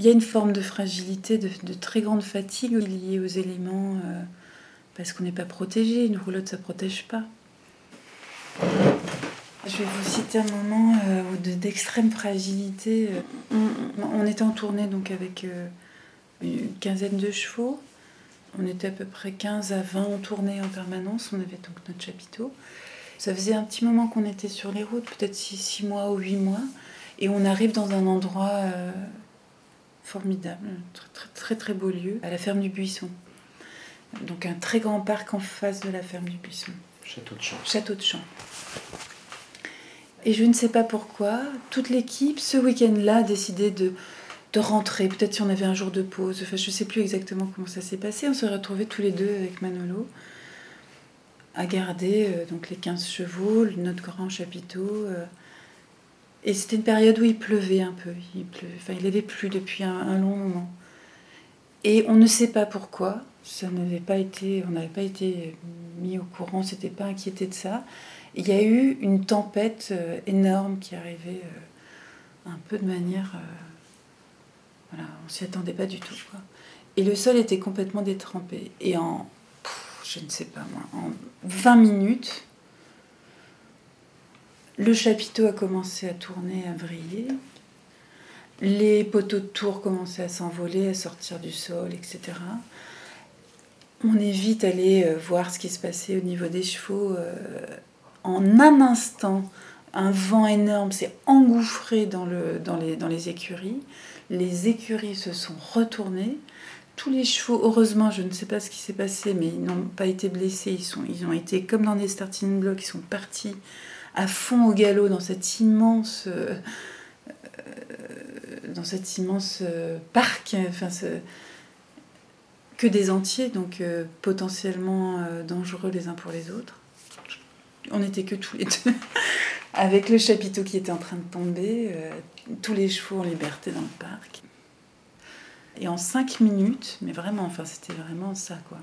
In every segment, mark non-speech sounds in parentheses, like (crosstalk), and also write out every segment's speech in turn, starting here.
Il y a une forme de fragilité, de, très grande fatigue liée aux éléments, euh, parce qu'on n'est pas protégé. Une roulotte, ça ne protège pas. Je vais vous citer un moment euh, d'extrême fragilité. On, était en tournée donc avec euh, une quinzaine de chevaux. On était à peu près 15 à 20 en tournée en permanence. On avait donc notre chapiteau. Ça faisait un petit moment qu'on était sur les routes, peut-être 6 mois ou 8 mois. Et on arrive dans un endroit formidable, très, très très très beau lieu, à la ferme du Buisson. Donc un très grand parc en face de la ferme du Buisson. Château de Champ. Château de Champ. Et je ne sais pas pourquoi, toute l'équipe, ce week-end-là, a décidé de, de rentrer. Peut-être si on avait un jour de pause. Enfin, je ne sais plus exactement comment ça s'est passé. On s'est retrouvés tous les deux avec Manolo à garder euh, donc les 15 chevaux, notre grand chapiteau. Euh, et c'était une période où il pleuvait un peu. Il, pleuvait, enfin, il avait plu depuis un, long moment. Et on ne sait pas pourquoi. Ça n'avait pas été, on n'avait pas été mis au courant, on s'était pas inquiété de ça. Il y a eu une tempête euh, énorme qui arrivait euh, un peu de manière. Euh, voilà, on s'y attendait pas du tout. Et le sol était complètement détrempé. Et en, je ne sais pas moi, en 20 minutes, le chapiteau a commencé à tourner, à vriller. Les poteaux de tour commençaient à s'envoler, à sortir du sol, etc. On est vite allé euh, voir ce qui se passait au niveau des chevaux. Euh, en un instant, un vent énorme s'est engouffré dans, le, dans, les, écuries. Les écuries se sont retournées. Tous les chevaux, heureusement, je ne sais pas ce qui s'est passé, mais ils n'ont pas été blessés. Ils, ils ont été comme dans des starting blocks, ils sont partis à fond au galop dans cet immense, euh, immense euh, parc, que des entiers, donc euh, potentiellement dangereux les uns pour les autres. On n'était que tous les deux, (laughs) avec le chapiteau qui était en train de tomber, tous les chevaux en liberté dans le parc. Et en cinq minutes, mais vraiment, enfin, c'était vraiment ça, quoi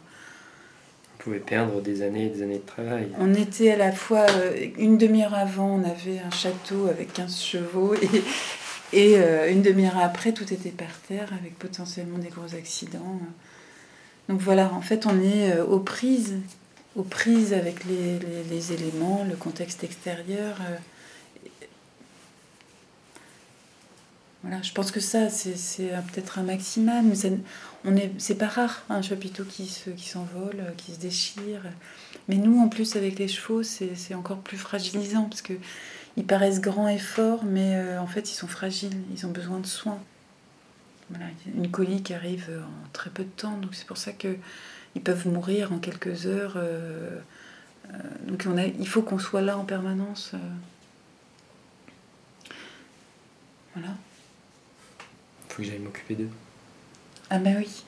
pouvait perdre des années et des années de travail. On était à la fois, euh, une demi-heure avant, on avait un château avec 15 chevaux, et, euh, une demi-heure après, tout était par terre, avec potentiellement des gros accidents. Donc voilà, en fait, on est euh, aux prises, aux prises avec les, éléments, le contexte extérieur. Voilà, je pense que ça, c'est peut-être un maximum. Mais on est, c'est pas rare un chapiteau qui se, qui s'envole, qui se déchire. Mais nous, en plus, avec les chevaux, c'est encore plus fragilisant parce que ils paraissent grands et forts, mais euh, en fait, ils sont fragiles. Ils ont besoin de soins. Voilà, une colique arrive en très peu de temps, donc c'est pour ça que ils peuvent mourir en quelques heures. Euh, euh, donc on a, il faut qu'on soit là en permanence. Voilà faut que j'aille m'occuper d'eux. Ah ben oui.